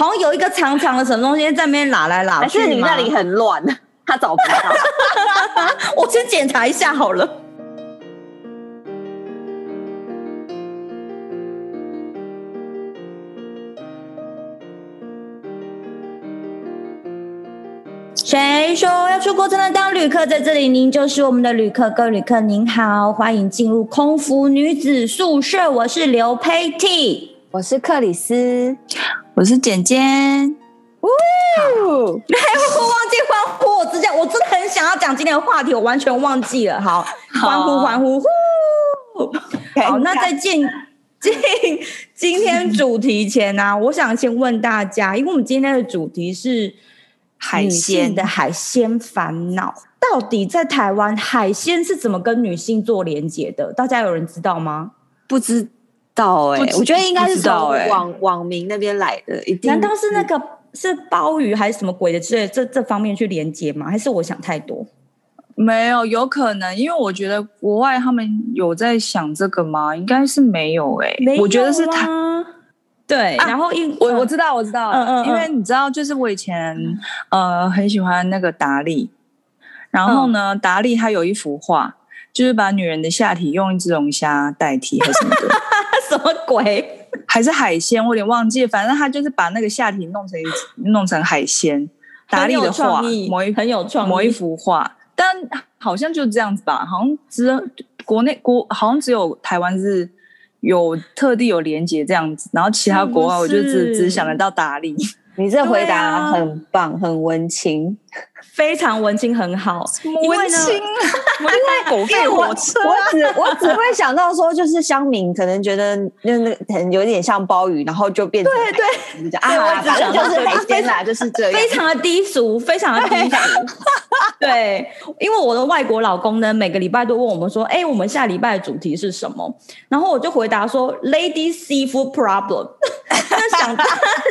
好像有一个长长的什么东西在那边拉来拉去，还是你那里很乱，他找不到。我先检查一下好了。谁说要出国才能当旅客？在这里，您就是我们的旅客。各位旅客您好，欢迎进入空服女子宿舍。我是刘佩蒂，我是克里斯，我是简简。呜！哎，我忘记欢呼，我直接我真的很想要讲今天的话题，我完全忘记了。好，欢呼欢呼！呼！好，那在进进今天主题前呢、啊，我想先问大家，因为我们今天的主题是。海鲜的海鲜烦恼，到底在台湾海鲜是怎么跟女性做连结的？大家有人知道吗？不知道哎、欸，我觉得应该是从网、欸、网民那边来的。一定难道是那个是鲍鱼还是什么鬼的之类的这这方面去连接吗？还是我想太多？没有，有可能，因为我觉得国外他们有在想这个吗？应该是没有哎、欸，我觉得是台。对，然后因、啊、我我知道我知道，嗯嗯，因为你知道，就是我以前呃很喜欢那个达利，然后呢，嗯、达利他有一幅画，就是把女人的下体用一只龙虾代替，还是什么的，什么鬼？还是海鲜？我有点忘记，反正他就是把那个下体弄成弄成海鲜。达利的画，某一很有创意，某一幅画，但好像就这样子吧，好像只国内国好像只有台湾是。有特地有连接这样子，然后其他国外我就只只想得到达利。你这回答很棒，啊、很文青，非常文青，很好。文青，因为 狗吠火车、啊。我只 我只会想到说，就是乡民可能觉得那那很有点像鲍鱼，然后就变成对对，对啊，反正就是海鲜啦，就是这样，非常的低俗，非常的低俗。对，因为我的外国老公呢，每个礼拜都问我们说，哎，我们下礼拜的主题是什么？然后我就回答说，Lady Seafood Problem。想当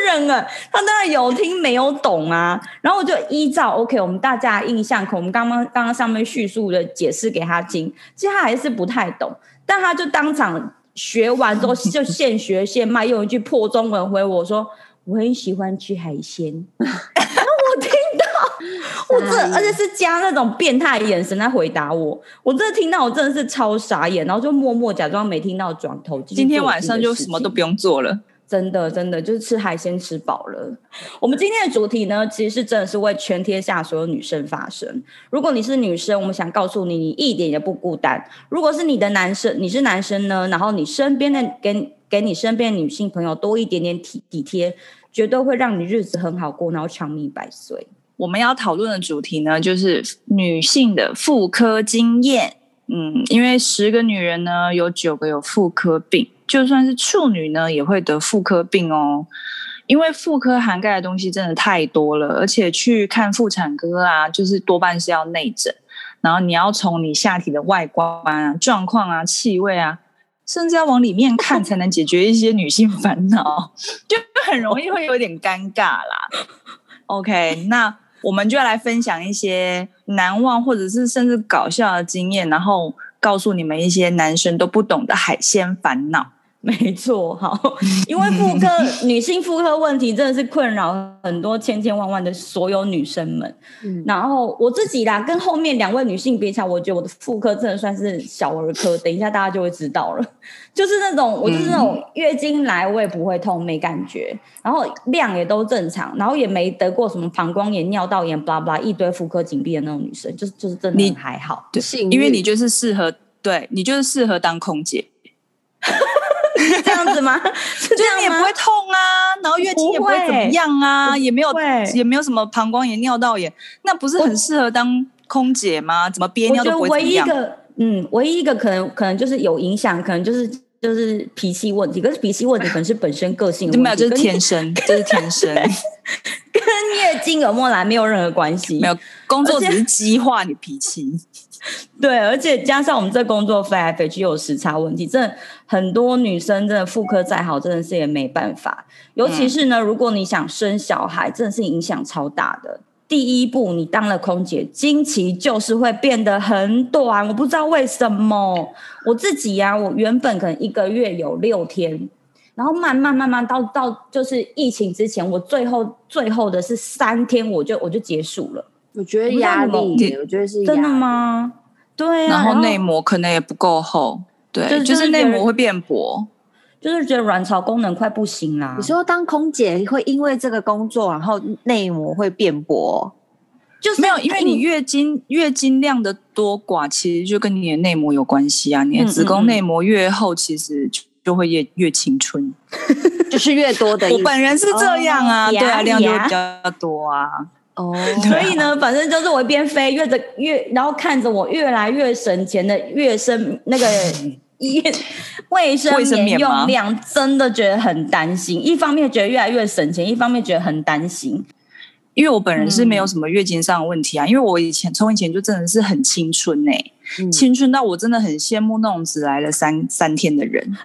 然了，他当然有听没有懂啊。然后我就依照 OK，我们大家的印象，可我们刚刚刚刚上面叙述的解释给他听，其实他还是不太懂。但他就当场学完之后，就现学现卖，用一句破中文回我说：“我很喜欢吃海鲜。”我听到，我这而且是加那种变态眼神在回答我，我真的听到，我真的是超傻眼，然后就默默假装没听到，转头。今天晚上就什么都不用做了。真的，真的就是吃海鲜吃饱了。我们今天的主题呢，其实是真的是为全天下所有女生发声。如果你是女生，我们想告诉你，你一点也不孤单。如果是你的男生，你是男生呢，然后你身边的给给你身边的女性朋友多一点点体体贴，绝对会让你日子很好过，然后长命百岁。我们要讨论的主题呢，就是女性的妇科经验。嗯，因为十个女人呢，有九个有妇科病。就算是处女呢，也会得妇科病哦，因为妇科涵盖的东西真的太多了，而且去看妇产科啊，就是多半是要内诊，然后你要从你下体的外观啊、状况啊、气味啊，甚至要往里面看，才能解决一些女性烦恼，就很容易会有点尴尬啦。OK，那我们就要来分享一些难忘或者是甚至搞笑的经验，然后告诉你们一些男生都不懂的海鲜烦恼。没错，好，因为妇科女性妇科问题真的是困扰很多千千万万的所有女生们。嗯，然后我自己啦，跟后面两位女性比起来，我觉得我的妇科真的算是小儿科。等一下大家就会知道了，就是那种我就是那种月经来我也不会痛，没感觉，然后量也都正常，然后也没得过什么膀胱炎、尿道炎，巴拉巴拉一堆妇科紧闭的那种女生，就是就是真的还好。对，因为你就是适合，对你就是适合当空姐。这样子 吗？是这样吗？也不会痛啊，然后月经也不会怎么样啊，也没有也没有什么膀胱炎、尿道炎，那不是很适合当空姐吗？怎么憋尿都不会怎么样？嗯，唯一一个可能可能就是有影响，可能就是就是脾气问题。可是脾气问题可能是本身个性的问题，没有，这、就是天生，这是天生，跟月经有没有来没有任何关系。没有，工作只是激化你脾气。对，而且加上我们这工作飞来飞去有时差问题，真的很多女生真的妇科再好，真的是也没办法。尤其是呢，如果你想生小孩，真的是影响超大的。第一步，你当了空姐，经期就是会变得很短。我不知道为什么，我自己呀、啊，我原本可能一个月有六天。然后慢慢慢慢到到就是疫情之前，我最后最后的是三天，我就我就结束了。我觉得压力，我觉得是真的吗？对啊，然后内膜可能也不够厚，对，就是内膜会变薄，就是觉得卵巢功能快不行啦。你说当空姐会因为这个工作，然后内膜会变薄？就是没有，因为你月经月经量的多寡，其实就跟你的内膜有关系啊。你的子宫内膜越厚，其实就会越越青春，就是越多的。我本人是这样啊，对啊，量就会比较多啊。哦，所以呢，反正就是我一边飞，越着越，然后看着我越来越省钱的越生那个医院卫生棉用量，真的觉得很担心。一方面觉得越来越省钱，一方面觉得很担心。因为我本人是没有什么月经上的问题啊，嗯、因为我以前从以前就真的是很青春呢、欸，嗯、青春到我真的很羡慕那种只来了三三天的人。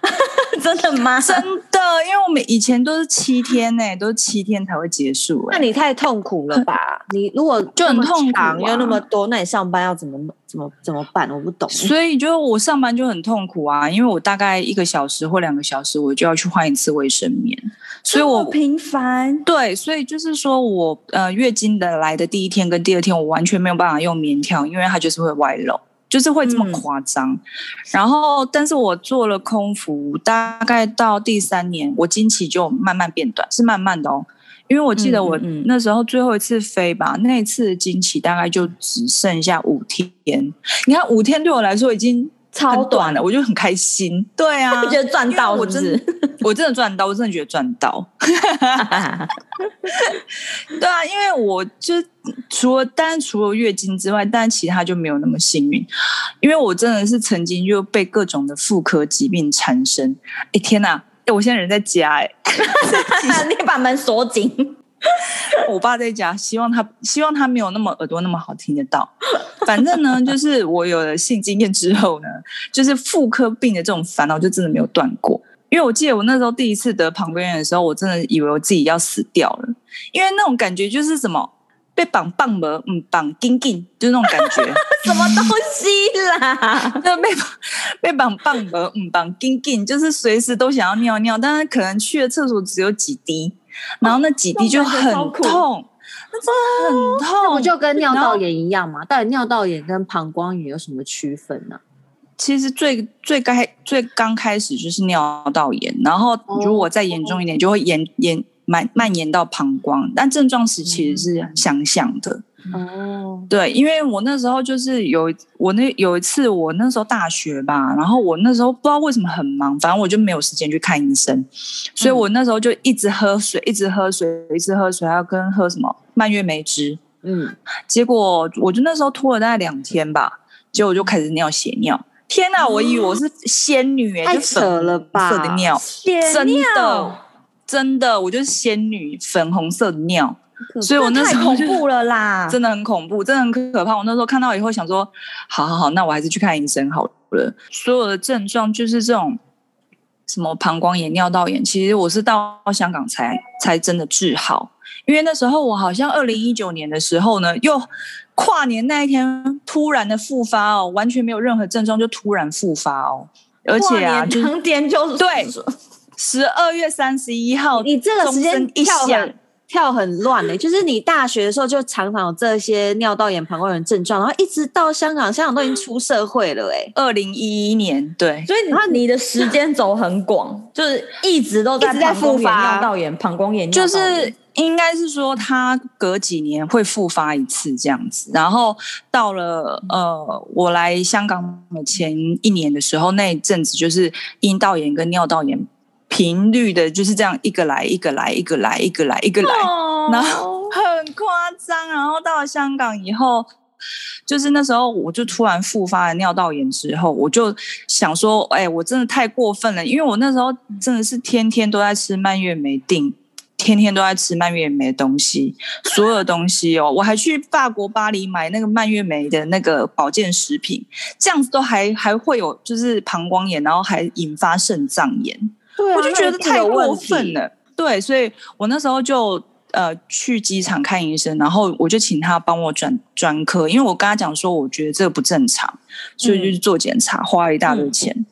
真的吗？真的，因为我们以前都是七天呢、欸，都是七天才会结束、欸。那你太痛苦了吧？你如果就很痛苦、啊，又那么多，那你上班要怎么怎么怎么办？我不懂。所以就我上班就很痛苦啊，因为我大概一个小时或两个小时，我就要去换一次卫生棉，所以我频繁。对，所以就是说我呃月经的来的第一天跟第二天，我完全没有办法用棉条，因为它就是会外漏。就是会这么夸张，嗯、然后，但是我做了空服，大概到第三年，我经期就慢慢变短，是慢慢的哦。因为我记得我那时候最后一次飞吧，嗯嗯、那一次的经期大概就只剩下五天。你看五天对我来说已经超短的，我就很开心。对啊，觉得赚到是不是？我真的，我真的赚到，我真的觉得赚到。对啊，因为我就除了，但除了月经之外，但其他就没有那么幸运。因为我真的是曾经就被各种的妇科疾病缠身。哎天哪！哎，我现在人在家哎，你把门锁紧。我爸在家，希望他希望他没有那么耳朵那么好听得到。反正呢，就是我有了性经验之后呢，就是妇科病的这种烦恼就真的没有断过。因为我记得我那时候第一次得膀胱炎的时候，我真的以为我自己要死掉了，因为那种感觉就是什么被绑棒了，嗯，绑紧紧，就是那种感觉，什么东西啦？就被被绑棒了，嗯，绑紧紧，就是随时都想要尿尿，但是可能去的厕所只有几滴。然后那几滴就很痛，那真的很痛，不就跟尿道炎一样吗？到底尿道炎跟膀胱炎有什么区分呢？其实最最开最刚开始就是尿道炎，然后如果再严重一点，就会延延蔓蔓延到膀胱，但症状时其实是相像的。哦，对，因为我那时候就是有我那有一次我那时候大学吧，然后我那时候不知道为什么很忙，反正我就没有时间去看医生，所以我那时候就一直喝水，一直喝水，一直喝水，还要跟喝什么蔓越莓汁。嗯，结果我就那时候拖了大概两天吧，结果我就开始尿血尿。天哪，我以为我是仙女哎，太扯了吧！粉色的尿，真的真的，我就是仙女，粉红色的尿。所以我那时候太恐怖了啦，真的很恐怖，真的很可怕。我那时候看到以后想说，好好好，那我还是去看医生好了。所有的症状就是这种什么膀胱炎、尿道炎，其实我是到香港才才真的治好。因为那时候我好像二零一九年的时候呢，又跨年那一天突然的复发哦，完全没有任何症状就突然复发哦，而且啊，当天就是对，十二月三十一号，你这个时间一响。跳很乱呢、欸，就是你大学的时候就常常有这些尿道炎、膀胱炎症状，然后一直到香港，香港都已经出社会了哎、欸，二零一一年对，所以你你的时间轴很广，就是一直都在复发尿道炎、膀胱炎，就是应该是说他隔几年会复发一次这样子，然后到了呃我来香港的前一年的时候，那一阵子就是阴道炎跟尿道炎。频率的就是这样，一个来一个来一个来一个来一个来，然后很夸张。然后到了香港以后，就是那时候我就突然复发了尿道炎之后，我就想说，哎，我真的太过分了，因为我那时候真的是天天都在吃蔓越莓定，天天都在吃蔓越莓的东西，所有的东西哦，我还去法国巴黎买那个蔓越莓的那个保健食品，这样子都还还会有就是膀胱炎，然后还引发肾脏炎。对啊，我就觉得太过分了。对，所以我那时候就呃去机场看医生，然后我就请他帮我转专科，因为我跟他讲说，我觉得这个不正常，所以就去做检查，花了一大堆钱。嗯、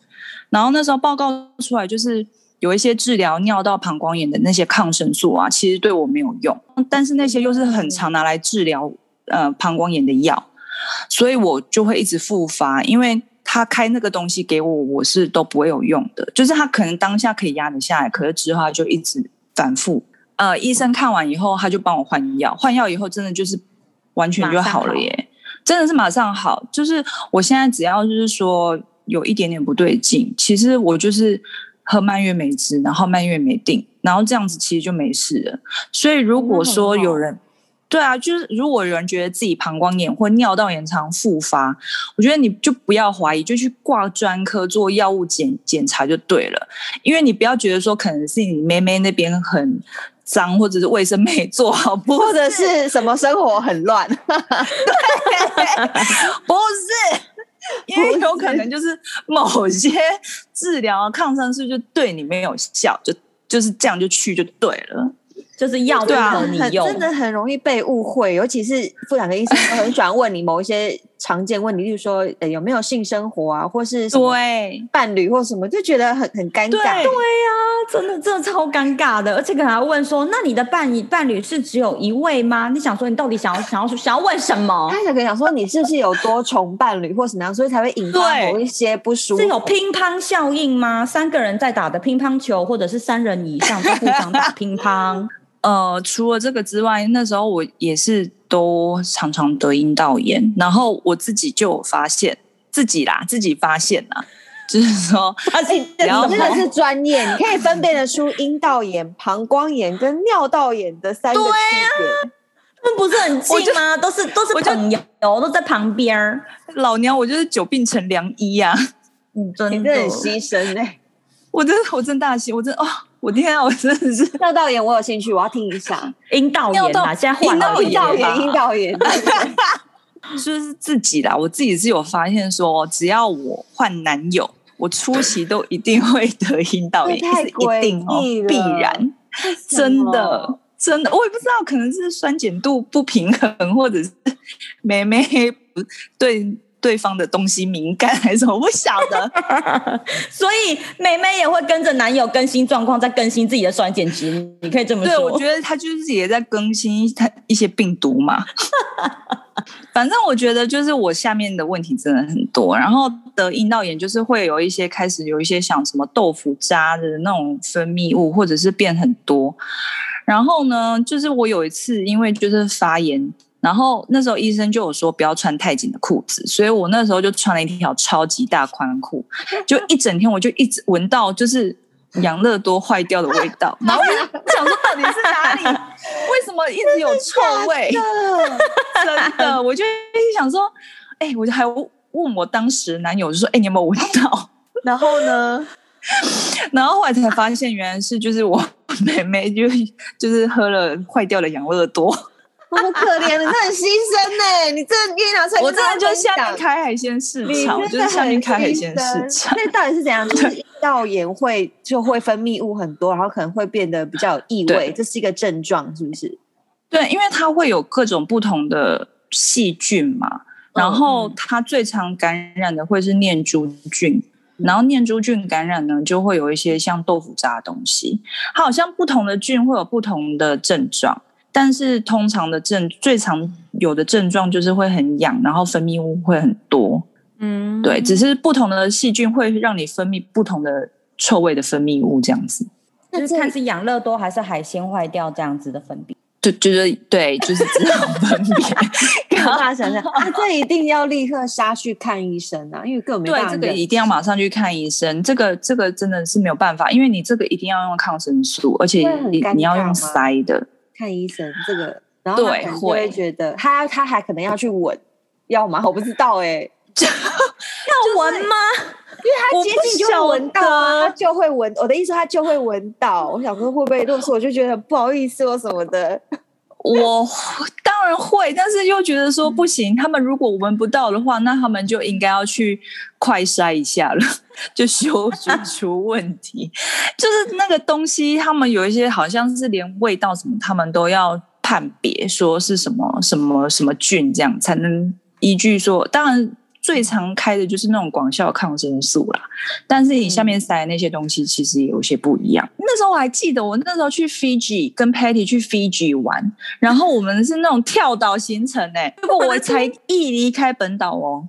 然后那时候报告出来就是有一些治疗尿道膀胱炎的那些抗生素啊，其实对我没有用，但是那些又是很常拿来治疗呃膀胱炎的药，所以我就会一直复发，因为他开那个东西给我，我是都不会有用的，就是他可能当下可以压得下来，可是之后他就一直反复。呃，医生看完以后，他就帮我换药，换药以后真的就是完全就好了耶，真的是马上好。就是我现在只要就是说有一点点不对劲，其实我就是喝蔓越莓汁，然后蔓越莓定，然后这样子其实就没事了。所以如果说有人，对啊，就是如果有人觉得自己膀胱炎或尿道炎常复发，我觉得你就不要怀疑，就去挂专科做药物检检查就对了。因为你不要觉得说可能是你妹妹那边很。脏或者是卫生没做好，或者是什么生活很乱，不是，因为有可能就是某些治疗抗生素就对你没有效，就就是这样就去就对了。就是要对啊，你用真的很容易被误会，尤其是妇产科医生都很喜欢问你某一些常见问题，例如说有没有性生活啊，或是对伴侣或什么，就觉得很很尴尬。对呀、啊，真的真的超尴尬的，而且可能还问说，那你的伴侣伴侣是只有一位吗？你想说你到底想要想要想要问什么？他想跟你讲说你是不是有多重伴侣或什么样，所以才会引发某一些不舒服。是有乒乓效应吗？三个人在打的乒乓球，或者是三人以上在互相打乒乓？呃，除了这个之外，那时候我也是都常常得阴道炎，然后我自己就有发现自己啦，自己发现啦，就是说，而且你真的是专业，你可以分辨得出阴道炎、膀胱炎跟尿道炎的三个区别。对啊，那不是很近吗？都是都是朋友，都在旁边儿。老娘我就是久病成良医呀，你真的很牺牲哎，我真的我真大喜，我真哦。我天啊！我真的是尿道炎，我有兴趣，我要听一下阴道炎啊！现在换了阴道炎，阴道炎，就是自己啦。我自己是有发现说，只要我换男友，我初期都一定会得阴道炎，是一定哦，必然，真的真的，我也不知道，可能是酸碱度不平衡，或者是妹妹不对。对方的东西敏感还是什么？我不晓得，所以妹妹也会跟着男友更新状况，在更新自己的酸碱值。你可以这么说。对，我觉得她就是也在更新他一些病毒嘛。反正我觉得就是我下面的问题真的很多，然后得阴道炎就是会有一些开始有一些像什么豆腐渣的那种分泌物，或者是变很多。然后呢，就是我有一次因为就是发炎。然后那时候医生就有说不要穿太紧的裤子，所以我那时候就穿了一条超级大宽裤，就一整天我就一直闻到就是养乐多坏掉的味道，然后我就 想说到底是哪里？为什么一直有臭味？真的，我就一直想说，哎、欸，我就还问我当时男友就说，哎、欸，你有没有闻到？然后呢？然后后来才发现原来是就是我妹妹就就是喝了坏掉的养乐多。好可怜，你很牺牲呢。你这你拿出来，我真的就下面开海鲜市场，就是下面开海鲜市场。那到底是怎样？就是阴道炎会就会分泌物很多，然后可能会变得比较有异味，这是一个症状，是不是？对，因为它会有各种不同的细菌嘛，然后它最常感染的会是念珠菌，然后念珠菌感染呢，就会有一些像豆腐渣的东西。它好像不同的菌会有不同的症状。但是通常的症最常有的症状就是会很痒，然后分泌物会很多。嗯，对，只是不同的细菌会让你分泌不同的臭味的分泌物，这样子。就是看是养乐多还是海鲜坏掉这样子的分泌。对，就是对，就是这种分别。给大家想想 啊，这一定要立刻杀去看医生啊，因为根本没办法。对，这个一定要马上去看医生。这个这个真的是没有办法，因为你这个一定要用抗生素，而且你你要用塞的。看医生这个，然后他可能就会觉得他他还可能要去闻，要吗？我不知道哎、欸，要闻吗？因为他接近就会闻到啊，他就会闻。我的意思，他就会闻到。我想说会不会如果说我就觉得不好意思或什么的。我当然会，但是又觉得说不行。他们如果闻不到的话，那他们就应该要去快筛一下了，就修饰出问题。就是那个东西，他们有一些好像是连味道什么，他们都要判别说是什么什么什么菌，这样才能依据说。当然，最常开的就是那种广效抗生素啦。但是你下面塞的那些东西其实也有些不一样。嗯、那时候我还记得，我那时候去 Fiji 跟 Patty 去 Fiji 玩，然后我们是那种跳岛行程诶、欸。结果我才 一离开本岛哦，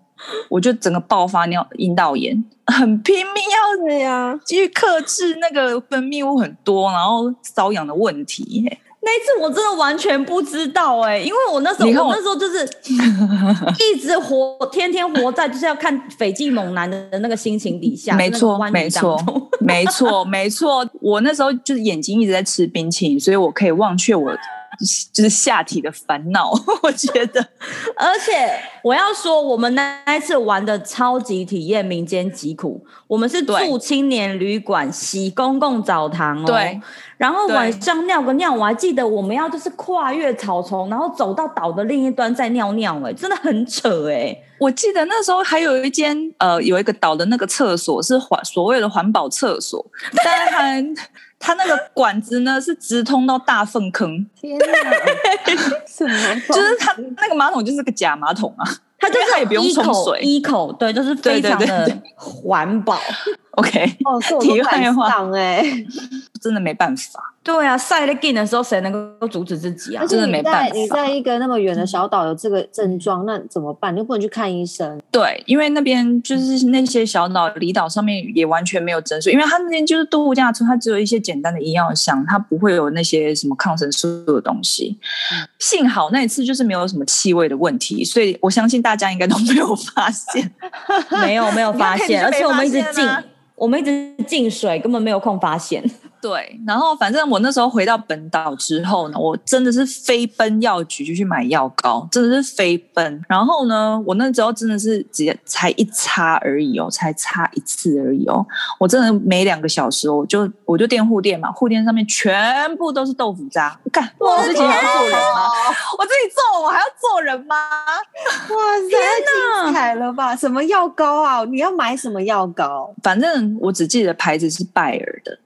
我就整个爆发尿阴道炎，很拼命要的呀，继续克制那个分泌物很多，然后瘙痒的问题、欸。那一次我真的完全不知道哎、欸，因为我那时候我，我那时候就是 一直活，天天活在就是要看斐济猛男的那个心情底下。没错，没错，没错，没错。我那时候就是眼睛一直在吃冰淇淋，所以我可以忘却我。就是下体的烦恼，我觉得，而且我要说，我们那一次玩的超级体验民间疾苦，我们是住青年旅馆，洗公共澡堂哦，对，然后晚上尿个尿，我还记得我们要就是跨越草丛，然后走到岛的另一端再尿尿，哎，真的很扯哎，我记得那时候还有一间呃，有一个岛的那个厕所是环所谓的环保厕所，但还。它那个管子呢是直通到大粪坑，天哪！什么？就是它那个马桶就是个假马桶啊，它就是它也不用冲水，一口对，就是非常的环保。OK，哦，题外话，哎，真的没办法。对啊，晒得劲的时候，谁能够阻止自己啊？真的没办法。你在一个那么远的小岛有这个症状，嗯、那怎么办？你又不能去看医生。对，因为那边就是那些小岛离岛上面也完全没有诊所，因为它那边就是度假村，它只有一些简单的医药箱，它不会有那些什么抗生素的东西。嗯、幸好那一次就是没有什么气味的问题，所以我相信大家应该都没有发现，没有没有发现，而且我们一直进，我们一直进水，根本没有空发现。对，然后反正我那时候回到本岛之后呢，我真的是飞奔药局就去买药膏，真的是飞奔。然后呢，我那时候真的是直接才一擦而已哦，才擦一次而已哦。我真的每两个小时我就我就垫护垫嘛，护垫上面全部都是豆腐渣。我看我自己还要做人吗？我自己做我还要做人吗？哇塞，太精彩了吧！什么药膏啊？你要买什么药膏？反正我只记得牌子是拜耳的。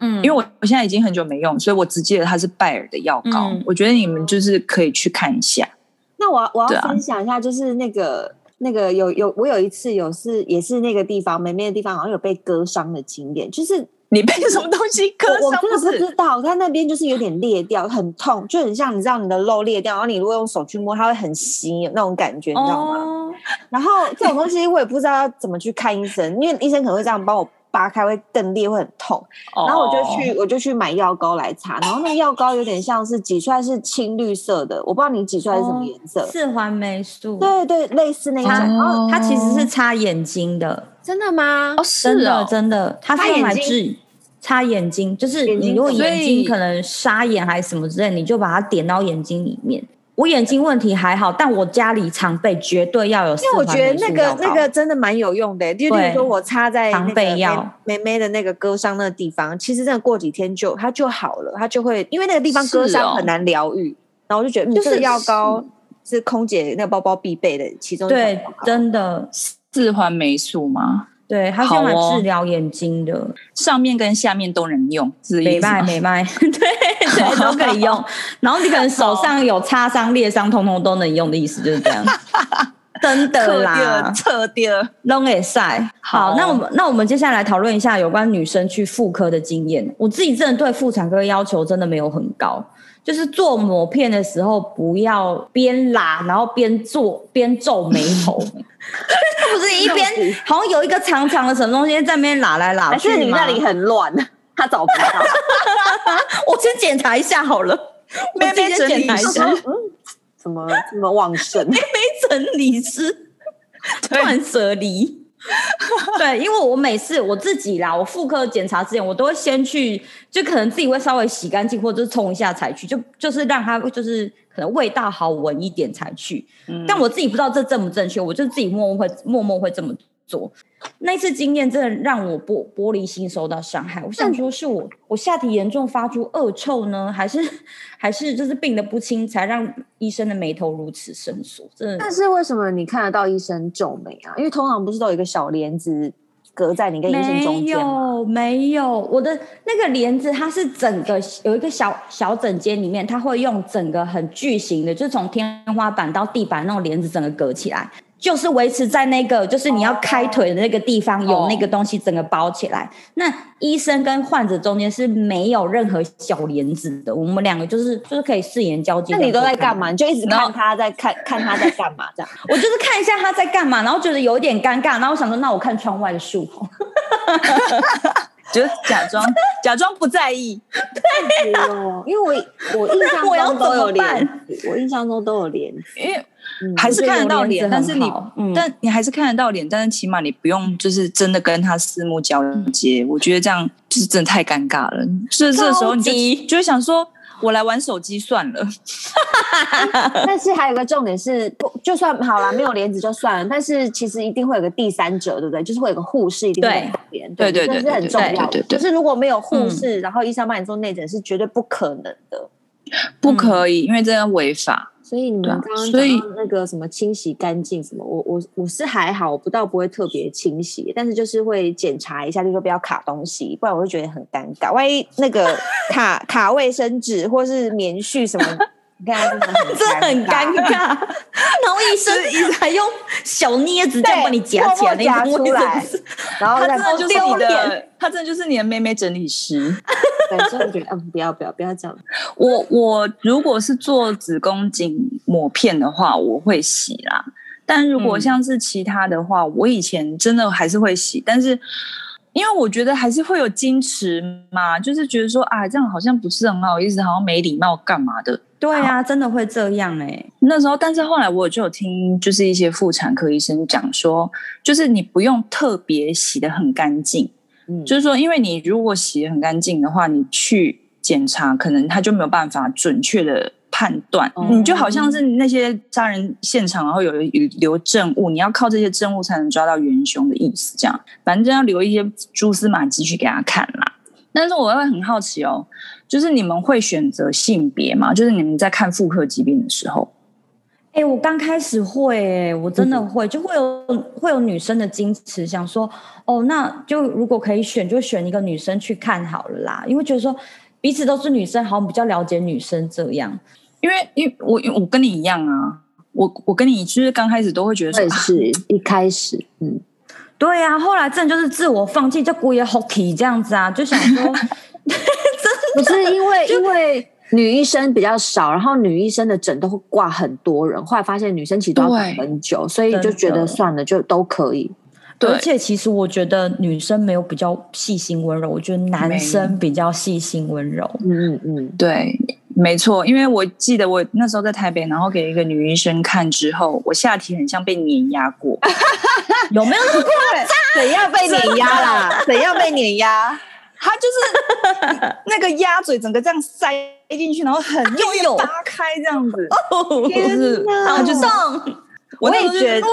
嗯，因为我我现在已经很久没用，所以我只记得它是拜耳的药膏。嗯、我觉得你们就是可以去看一下。那我我要分享一下，就是那个、啊、那个有有我有一次有是也是那个地方美美的地方，好像有被割伤的经验。就是你被什么东西割伤？我真的不知道，它那边就是有点裂掉，很痛，就很像你知道你的肉裂掉，然后你如果用手去摸，它会很稀那种感觉，你知道吗？哦、然后这种东西我也不知道要怎么去看医生，因为医生可能会这样帮我。扒开会更裂，会很痛。然后我就去，oh. 我就去买药膏来擦。然后那个药膏有点像是挤出来是青绿色的，我不知道你挤出来是什么颜色。四环霉素。对对，类似那种。然后它其实是擦眼睛的，真的吗？哦，是的，真的。它是用来治擦眼睛，就是你如果眼睛可能沙眼还是什么之类，你就把它点到眼睛里面。我眼睛问题还好，但我家里常备绝对要有。因为我觉得那个那个真的蛮有用的，就比如说我擦在常备药妹妹的那个割伤那个地方，其实真的过几天就它就好了，它就会因为那个地方割伤很难疗愈，然后我就觉得就是药膏是空姐那个包包必备的其中一对，真的四环霉素吗？对，它是用来治疗眼睛的，上面跟下面都能用，美白美白，对对都可以用。然后你可能手上有擦伤、裂伤，通通都能用的意思就是这样。真的啦，彻底了，long a side。好，那我们那我们接下来讨论一下有关女生去妇科的经验。我自己真的对妇产科要求真的没有很高。就是做抹片的时候，不要边拉，然后边做边皱眉头。不是一边好像有一个长长的什么东西在那边拉来拉去，还是你那里很乱？他找不到。我先检查一下好了。妹妹检查一下。嗯，怎么这么旺盛？妹妹整理师断舍离。对，因为我每次我自己啦，我妇科检查之前，我都会先去，就可能自己会稍微洗干净，或者是冲一下才去，就就是让它就是可能味道好闻一点才去。嗯、但我自己不知道这正不正确，我就自己默默会默默会这么做。那次经验真的让我玻玻璃心受到伤害。我想说，是我我下体严重发出恶臭呢，还是还是就是病得不轻，才让医生的眉头如此深锁？真的。但是为什么你看得到医生皱眉啊？因为通常不是都有一个小帘子隔在你跟医生中间吗？没有，没有。我的那个帘子，它是整个有一个小小整间里面，它会用整个很巨型的，就是从天花板到地板那种帘子整个隔起来。就是维持在那个，就是你要开腿的那个地方有那个东西整个包起来。那医生跟患者中间是没有任何小帘子的，我们两个就是就是可以四眼交接。那你都在干嘛？你就一直看他在看 看他在干嘛这样？我就是看一下他在干嘛，然后觉得有点尴尬，然后我想说，那我看窗外的树。就假装 假装不在意，对哦，因为我我印象中 都有脸，我印象中都有脸，因为还是看得到脸，但是你，但你还是看得到脸，但是起码你不用就是真的跟他四目交接，我觉得这样就是真的太尴尬了，所以这时候你就就会想说。我来玩手机算了，但是还有个重点是，就算好了，没有帘子就算了，但是其实一定会有个第三者，对不对？就是会有个护士，一定会旁边，对对对，这是很重要的。就是如果没有护士，嗯、然后医生帮你做内诊，是绝对不可能的，不可以，因为这样违法。所以你们刚刚讲到那个什么清洗干净什么，我我我是还好，我不到不会特别清洗，但是就是会检查一下，就说不要卡东西，不然我会觉得很尴尬。万一那个 卡卡卫生纸或是棉絮什么。你看，真的很 尴尬。然后医生一直还用小镊子这样帮你夹起来，夹出来。然后他真的就是你的，他真的就是你的妹妹整理师。对，所以我觉得，嗯，不要不要不要这样。我我如果是做子宫颈抹片的话，我会洗啦。但如果像是其他的话，我以前真的还是会洗，但是。因为我觉得还是会有矜持嘛，就是觉得说啊，这样好像不是很好意思，好像没礼貌干嘛的。对啊，真的会这样哎、欸。那时候，但是后来我就有听，就是一些妇产科医生讲说，就是你不用特别洗的很干净，嗯，就是说，因为你如果洗得很干净的话，你去检查，可能他就没有办法准确的。判断，你就好像是那些杀人现场，然后有留证物，你要靠这些证物才能抓到元凶的意思。这样，反正就要留一些蛛丝马迹去给他看啦。但是我会很好奇哦，就是你们会选择性别吗？就是你们在看妇科疾病的时候，哎、欸，我刚开始会、欸，我真的会，就会有会有女生的矜持，想说，哦，那就如果可以选，就选一个女生去看好了啦，因为觉得说彼此都是女生，好像比较了解女生这样。因为，因为我我跟你一样啊，我我跟你就是刚开始都会觉得说，是一开始，嗯，对呀、啊，后来真的就是自我放弃，就故意 hockey 这样子啊，就想说 真的不是因为因为女医生比较少，然后女医生的诊都会挂很多人，后来发现女生其实都要等很久，所以就觉得算了，就都可以。对，而且其实我觉得女生没有比较细心温柔，我觉得男生比较细心温柔。嗯嗯嗯，对。没错，因为我记得我那时候在台北，然后给一个女医生看之后，我下体很像被碾压过，有没有那么夸张？怎样被碾压啦？怎样被碾压？他就是那个鸭嘴整个这样塞进去，然后很用力拉开这样子。哦，天哪！然后就上。我也觉得，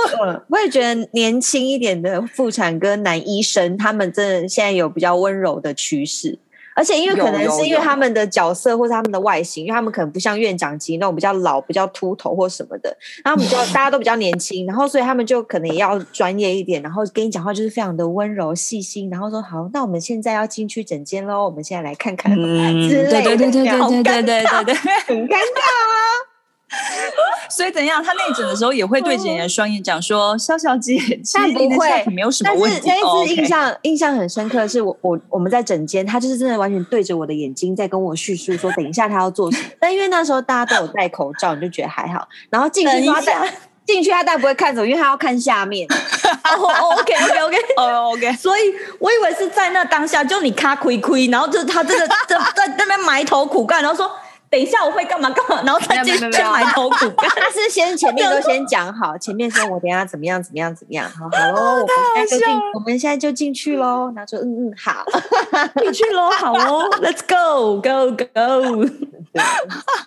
我也觉得年轻一点的妇产科男医生，他们真的现在有比较温柔的趋势。而且因为可能是因为他们的角色或者他们的外形，因为他们可能不像院长级那种比较老、比较秃头或什么的，然后比较 大家都比较年轻，然后所以他们就可能也要专业一点，然后跟你讲话就是非常的温柔细心，然后说好，那我们现在要进去整间喽，我们现在来看看之类的，对对对对对对对对对对，很尴尬啊。所以怎样？他内诊的时候也会对着你的双眼讲说：“萧小姐，其实你的下体没有什么问题。”但是那一次印象印象很深刻的是我我我们在诊间，他就是真的完全对着我的眼睛在跟我叙述说，等一下他要做什么。但因为那时候大家都有戴口罩，你就觉得还好。然后进去他进去他当然不会看走，因为他要看下面。哦，OK OK OK，哦 OK。所以我以为是在那当下，就你卡亏亏，然后就他真的在在那边埋头苦干，然后说。等一下，我会干嘛干嘛，然后再进去埋头苦干。他是先前面都先讲好，前面说我等下怎么样怎么样怎么样，好好喽，我们现在就进，我们现在就进去喽。然后说嗯嗯好，进去喽，好喽，Let's go go go。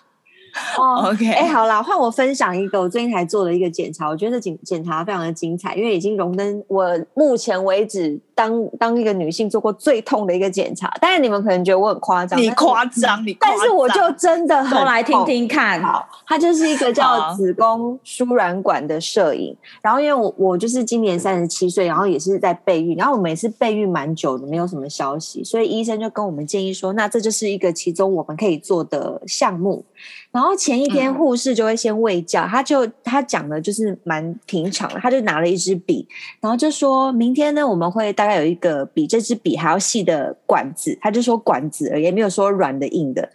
哦，OK，哎，好啦，换我分享一个我最近才做的一个检查，我觉得这检检查非常的精彩，因为已经荣登我目前为止当当一个女性做过最痛的一个检查。但是你们可能觉得我很夸张，你夸张，你，但是我就真的很来听听看。好，它就是一个叫子宫输卵管的摄影。然后因为我我就是今年三十七岁，然后也是在备孕，然后我每次备孕蛮久的，没有什么消息，所以医生就跟我们建议说，那这就是一个其中我们可以做的项目。然后前一天护士就会先喂教，他就他讲的就是蛮平常的，他就拿了一支笔，然后就说明天呢，我们会大概有一个比这支笔还要细的管子，他就说管子而已，也没有说软的硬的，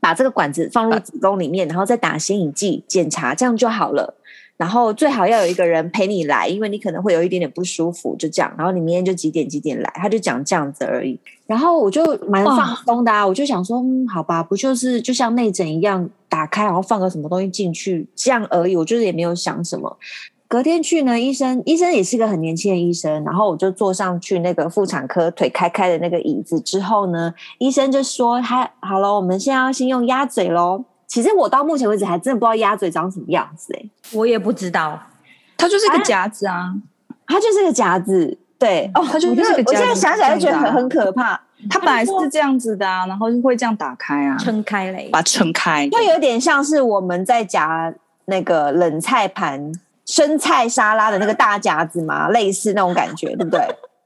把这个管子放入子宫里面，然后再打显影剂检查，这样就好了。然后最好要有一个人陪你来，因为你可能会有一点点不舒服，就这样。然后你明天就几点几点来，他就讲这样子而已。然后我就蛮放松的啊，我就想说，嗯，好吧，不就是就像内诊一样，打开然后放个什么东西进去，这样而已。我就是也没有想什么。隔天去呢，医生医生也是个很年轻的医生，然后我就坐上去那个妇产科腿开开的那个椅子之后呢，医生就说，他好了，我们现在要先用鸭嘴喽。其实我到目前为止还真的不知道鸭嘴长什么样子，欸，我也不知道，它就是个夹子啊，它就是个夹子，对，哦，它就是个夹子。我现在想起来就觉得很很可怕，它本来是这样子的啊，然后就会这样打开啊，撑开嘞，把它撑开，就有点像是我们在夹那个冷菜盘、生菜沙拉的那个大夹子嘛，类似那种感觉，对不对？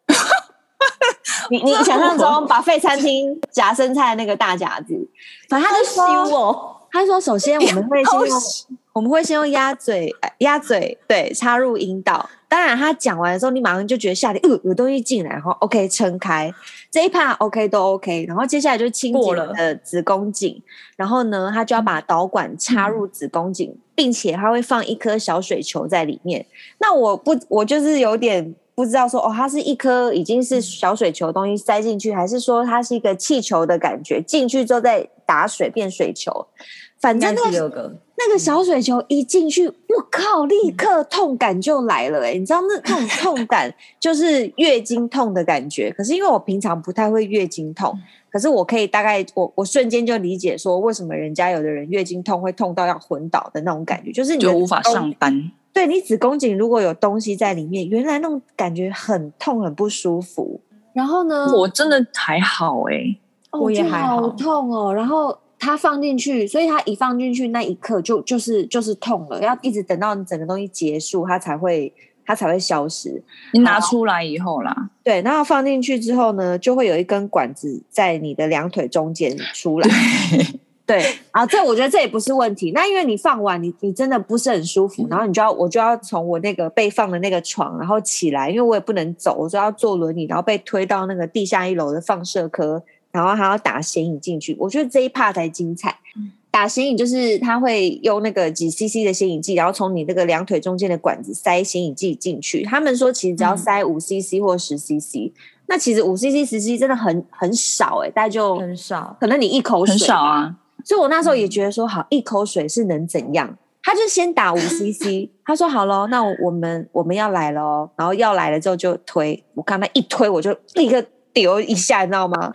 你你想象中 buffet 餐厅夹生菜的那个大夹子，反正他就说哦。他说：“首先我们会 先用，我们会先用鸭嘴，鸭嘴对插入阴道。当然，他讲完的时候，你马上就觉得下体呃有东西进来，然后 OK 撑开这一 part OK 都 OK。然后接下来就清洁了的子宫颈，然后呢，他就要把导管插入子宫颈，嗯、并且他会放一颗小水球在里面。那我不，我就是有点不知道说哦，它是一颗已经是小水球的东西塞进去，还是说它是一个气球的感觉进去之后再打水变水球。”反正那个那个小水球一进去，我靠，立刻痛感就来了哎、欸！你知道那那种 痛感就是月经痛的感觉。可是因为我平常不太会月经痛，可是我可以大概我我瞬间就理解说，为什么人家有的人月经痛会痛到要昏倒的那种感觉，就是你就无法上班。对，你子宫颈如果有东西在里面，原来那种感觉很痛很不舒服。然后呢，我真的还好哎、欸，我也还好，好痛哦。然后。它放进去，所以它一放进去那一刻就就是就是痛了，要一直等到你整个东西结束，它才会它才会消失。你拿出来以后啦，对，然后放进去之后呢，就会有一根管子在你的两腿中间出来。对，啊，这我觉得这也不是问题。那因为你放完，你你真的不是很舒服，然后你就要我就要从我那个被放的那个床，然后起来，因为我也不能走，我就要坐轮椅，然后被推到那个地下一楼的放射科。然后还要打显影进去，我觉得这一 part 才精彩。打显影就是他会用那个几 cc 的显影剂，然后从你那个两腿中间的管子塞显影剂进去。他们说其实只要塞五 cc 或十 cc，那其实五 cc 十 cc 真的很很少哎、欸，大概就很少，可能你一口水很少啊。所以我那时候也觉得说，好，一口水是能怎样？他就先打五 cc，他说好喽，那我们我们要来了，然后要来了之后就推。我看他一推，我就立刻丢一下，你知道吗？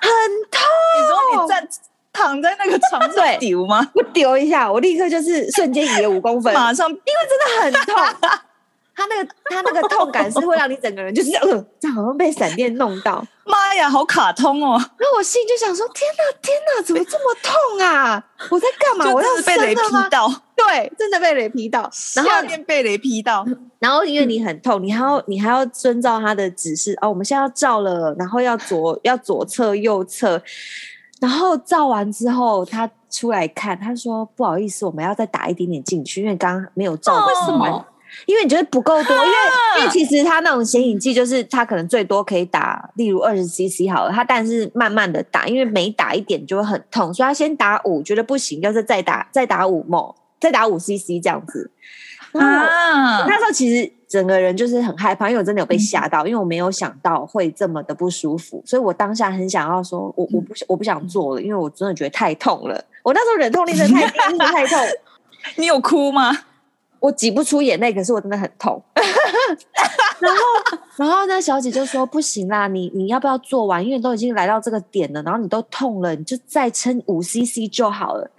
很痛！你说你站躺在那个床上丢吗？我丢一下，我立刻就是瞬间移了五公分，马上，因为真的很痛。他那个他那个痛感是会让你整个人就是呃，这样好像被闪电弄到。妈呀，好卡通哦！那我心就想说：天哪，天哪，怎么这么痛啊？我在干嘛？我要被雷劈到。对，真的被雷劈到。然后被雷劈到，然后因为你很痛，你还要你还要遵照他的指示哦。我们现在要照了，然后要左 要左侧右侧，然后照完之后他出来看，他说不好意思，我们要再打一点点进去，因为刚刚没有照。为什么？因为你觉得不够多，因为因为其实它那种显影剂就是它可能最多可以打，例如二十 CC 好了，它但是慢慢的打，因为每打一点就会很痛，所以他先打五，觉得不行，就是再打再打五 ml，再打五 CC 这样子。啊，那时候其实整个人就是很害怕，因为我真的有被吓到，因为我没有想到会这么的不舒服，所以我当下很想要说，我我不我不想做了，因为我真的觉得太痛了，我那时候忍痛力真的太低，太痛。你有哭吗？我挤不出眼泪，可是我真的很痛。然后，然后那小姐就说：“不行啦，你你要不要做完？因为都已经来到这个点了，然后你都痛了，你就再撑五 CC 就好了。”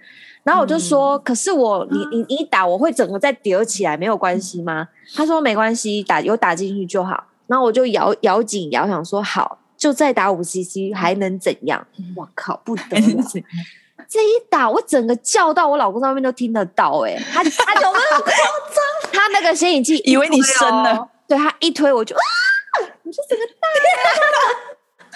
然后我就说：“嗯、可是我，你你你打，我会整个再叠起来，没有关系吗？”她说：“没关系，打有打进去就好。”然后我就咬咬紧咬，想说：“好，就再打五 CC，还能怎样？”我靠，不得了！这一打，我整个叫到我老公在外面都听得到，欸，哎，他他有没有夸张？他那个显影剂，以为你生了，对他一推我就啊，我就整个大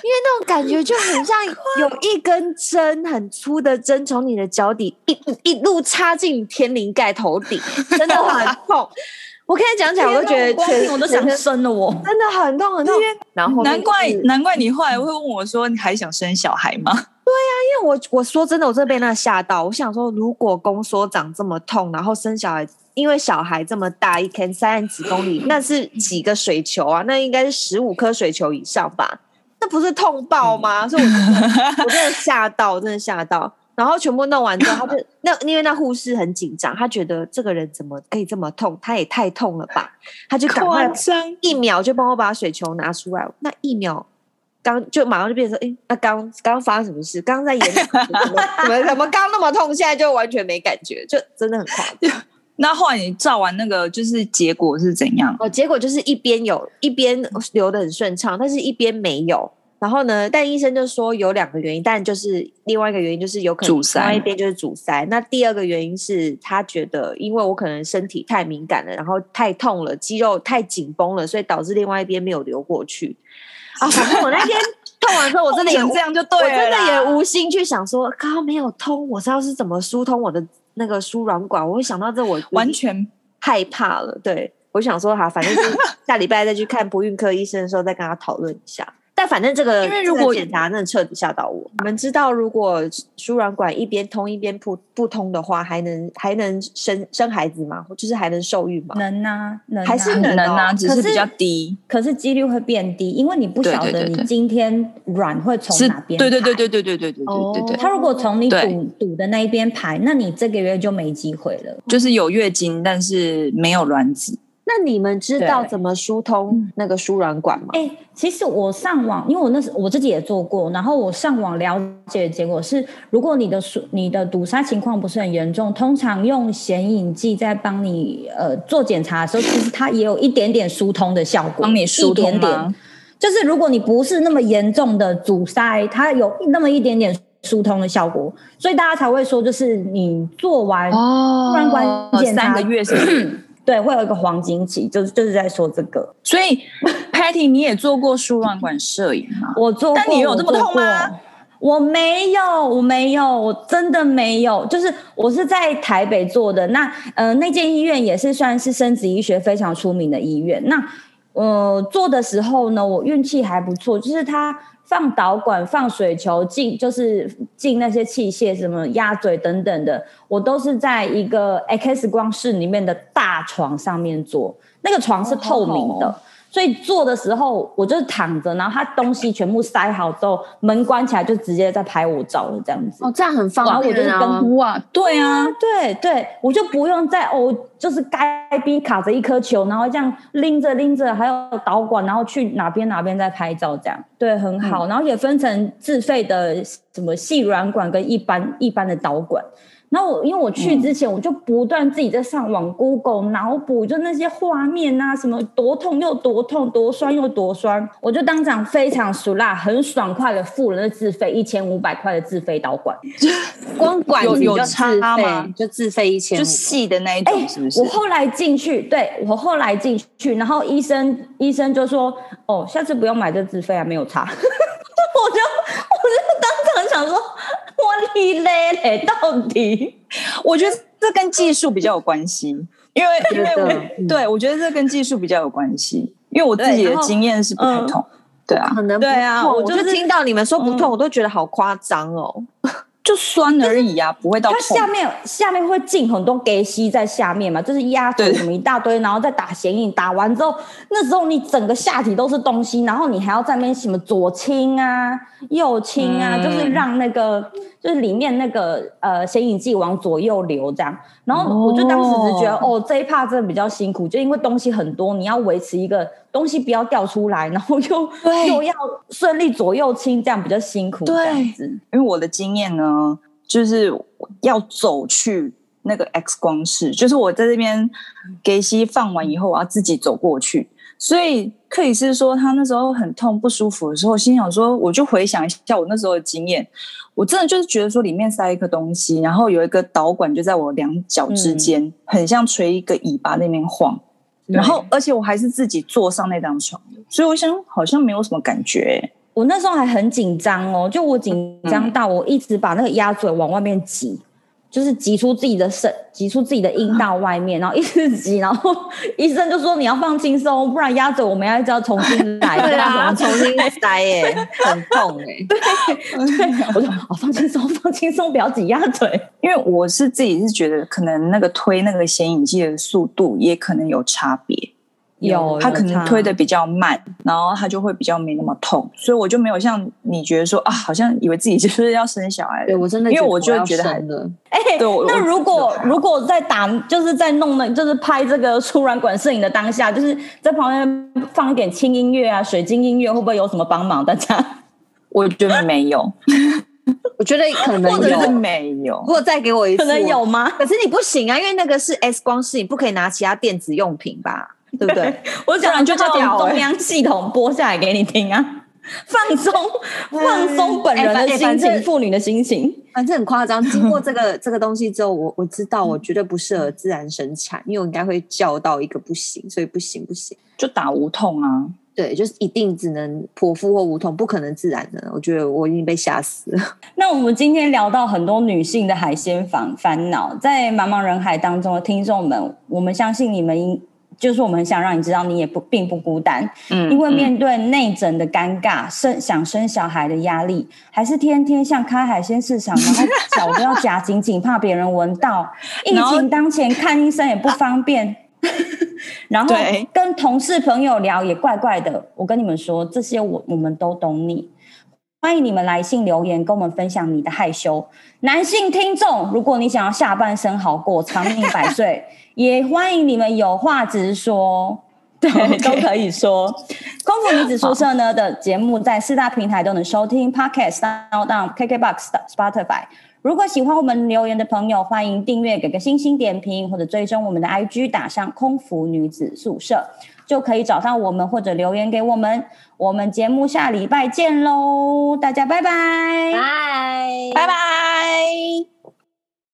因为那种感觉就很像有一根针，很粗的针从你的脚底一一路插进天灵盖头顶，真的很痛。我现在讲起来，我都觉得全我都想生了我，我真的很痛很痛。然后难怪难怪你后来会问我说，你还想生小孩吗？对呀、啊，因为我我说真的，我真的被那吓到。我想说，如果宫缩长这么痛，然后生小孩，因为小孩这么大，一天三十几公里，那是几个水球啊？那应该是十五颗水球以上吧？那不是痛爆吗？嗯、所以我真的 我真的吓到，真的吓到。然后全部弄完之后，他就那因为那护士很紧张，他觉得这个人怎么可以这么痛？他也太痛了吧？他就赶快一秒就帮我把水球拿出来。那一秒刚就马上就变成哎，那刚刚刚发生什么事？刚刚在演？怎么 怎么刚那么痛？现在就完全没感觉，就真的很夸张。那后来你照完那个，就是结果是怎样？哦，结果就是一边有一边流的很顺畅，但是一边没有。然后呢？但医生就说有两个原因，但就是另外一个原因就是有可能另外一边就是阻塞。那第二个原因是他觉得，因为我可能身体太敏感了，然后太痛了，肌肉太紧绷了，所以导致另外一边没有流过去。啊，反正我那天 痛完之后，我真的也这样就对了，我真的也无心去想说刚刚没有通，我知道是怎么疏通我的那个输卵管。我会想到这，我完全害怕了。对，我想说哈，反正就是下礼拜再去看不孕科医生的时候，再跟他讨论一下。但反正这个，因为如果检查真的彻底吓到我。我们知道，如果输卵管一边通一边不不通的话，还能还能生生孩子吗？就是还能受孕吗？能啊，能还是能啊，只是比较低，可是几率会变低，因为你不晓得你今天卵会从哪边排。对对对对对对对对对对对。他如果从你堵堵的那一边排，那你这个月就没机会了。就是有月经，但是没有卵子。那你们知道怎么疏通那个输卵管吗？哎、欸，其实我上网，因为我那时我自己也做过，然后我上网了解的结果是，如果你的输你的堵塞情况不是很严重，通常用显影剂在帮你呃做检查的时候，其实它也有一点点疏通的效果，帮你疏通吗？点点就是如果你不是那么严重的阻塞，它有那么一点点疏通的效果，所以大家才会说，就是你做完输卵管检查、哦、三个月是。对，会有一个黄金期，就是就是在说这个。所以，Patty，你也做过输卵管摄影吗？我做过，但你有这么痛吗？我，我没有，我没有，我真的没有。就是我是在台北做的，那呃，那间医院也是算是生殖医学非常出名的医院。那呃，做的时候呢，我运气还不错，就是他。放导管、放水球进，就是进那些器械，什么鸭嘴等等的，我都是在一个 X 光室里面的大床上面做，那个床是透明的。哦所以做的时候，我就是躺着，然后他东西全部塞好之后，门关起来就直接在拍我照了，这样子。哦，这样很方便啊。然后我就是跟哇，对啊，对对，我就不用再哦，就是该逼卡着一颗球，然后这样拎着拎着，还有导管，然后去哪边哪边再拍照，这样对，很好。嗯。然后也分成自费的什么细软管跟一般一般的导管。然后我因为我去之前，我就不断自己在上网 Google 脑补，就那些画面啊，什么多痛又多痛，多酸又多酸，我就当场非常熟辣，很爽快的付了那自费一千五百块的自费导管，光管有有差吗？就自费一千，就细的那一种，是不是？我后来进去，对，我后来进去，然后医生医生就说，哦，下次不用买这自费啊，没有差。我就我就当场想说。我你嘞嘞，到底？我觉得这跟技术比较有关系，因为因为我对我觉得这跟技术比较有关系，因为我自己的经验是不太痛，对啊，可能对啊，我就听到你们说不痛，我都觉得好夸张哦。就酸而已啊，不会到。它下面下面会进很多给息在下面嘛，就是压腿什么一大堆，然后再打显影，打完之后，那时候你整个下体都是东西，然后你还要在那边什么左倾啊、右倾啊，嗯、就是让那个就是里面那个呃显影剂往左右流这样。然后我就当时只觉得哦，哦，这一 part 真的比较辛苦，就因为东西很多，你要维持一个。东西不要掉出来，然后又又要顺利左右清，这样比较辛苦。对，因为我的经验呢，就是要走去那个 X 光室，就是我在这边给息放完以后，我要自己走过去。所以克里斯说他那时候很痛不舒服的时候，心想说，我就回想一下我那时候的经验，我真的就是觉得说里面塞一颗东西，然后有一个导管就在我两脚之间，嗯、很像垂一个尾巴那边晃。然后，而且我还是自己坐上那张床，所以我想好像没有什么感觉。我那时候还很紧张哦，就我紧张到我一直把那个鸭嘴往外面挤。嗯就是挤出自己的肾，挤出自己的阴道外面，然后一直挤，然后医生就说你要放轻松，不然鸭嘴我们要要重新来，对啊，重新塞耶，很痛哎。对，对，我说哦，放轻松，放轻松，不要挤鸭嘴，因为我是自己是觉得可能那个推那个显影剂的速度也可能有差别。有，他可能推的比较慢，然后他就会比较没那么痛，所以我就没有像你觉得说啊，好像以为自己就是要生小孩。对我真的，因为我就觉得还的。哎，那如果如果在打，就是在弄那，就是拍这个输卵管摄影的当下，就是在旁边放一点轻音乐啊，水晶音乐，会不会有什么帮忙？大家？我觉得 没有，我觉得可能有，没有。如果再给我一次，可能有吗？可是你不行啊，因为那个是 X 光室，你不可以拿其他电子用品吧？对不对？我讲完就叫中央系统播下来给你听啊，放松放松本人的心情，妇女的心情，反正很夸张。经过这个这个东西之后，我我知道我绝对不适合自然生产，因为我应该会叫到一个不行，所以不行不行，就打无痛啊。对，就是一定只能剖腹或无痛，不可能自然的。我觉得我已经被吓死了。那我们今天聊到很多女性的海鲜房烦恼，在茫茫人海当中的听众们，我们相信你们应。就是我们很想让你知道，你也不并不孤单。嗯，因为面对内诊的尴尬，生想生小孩的压力，还是天天像开海鲜市场，然后脚都要夹紧紧，怕别人闻到。疫情当前，看医生也不方便。然后跟同事朋友聊也怪怪的。我跟你们说，这些我我们都懂你。欢迎你们来信留言，跟我们分享你的害羞。男性听众，如果你想要下半生好过，长命百岁。也欢迎你们有话直说，对.都可以说。空服女子宿舍呢的节目在四大平台都能收听，Podcast、SoundOn、KKBox、Spotify。如果喜欢我们留言的朋友，欢迎订阅，给个星星点评，或者追踪我们的 IG，打上空服女子宿舍，就可以找到我们或者留言给我们。我们节目下礼拜见喽，大家拜拜，拜拜拜。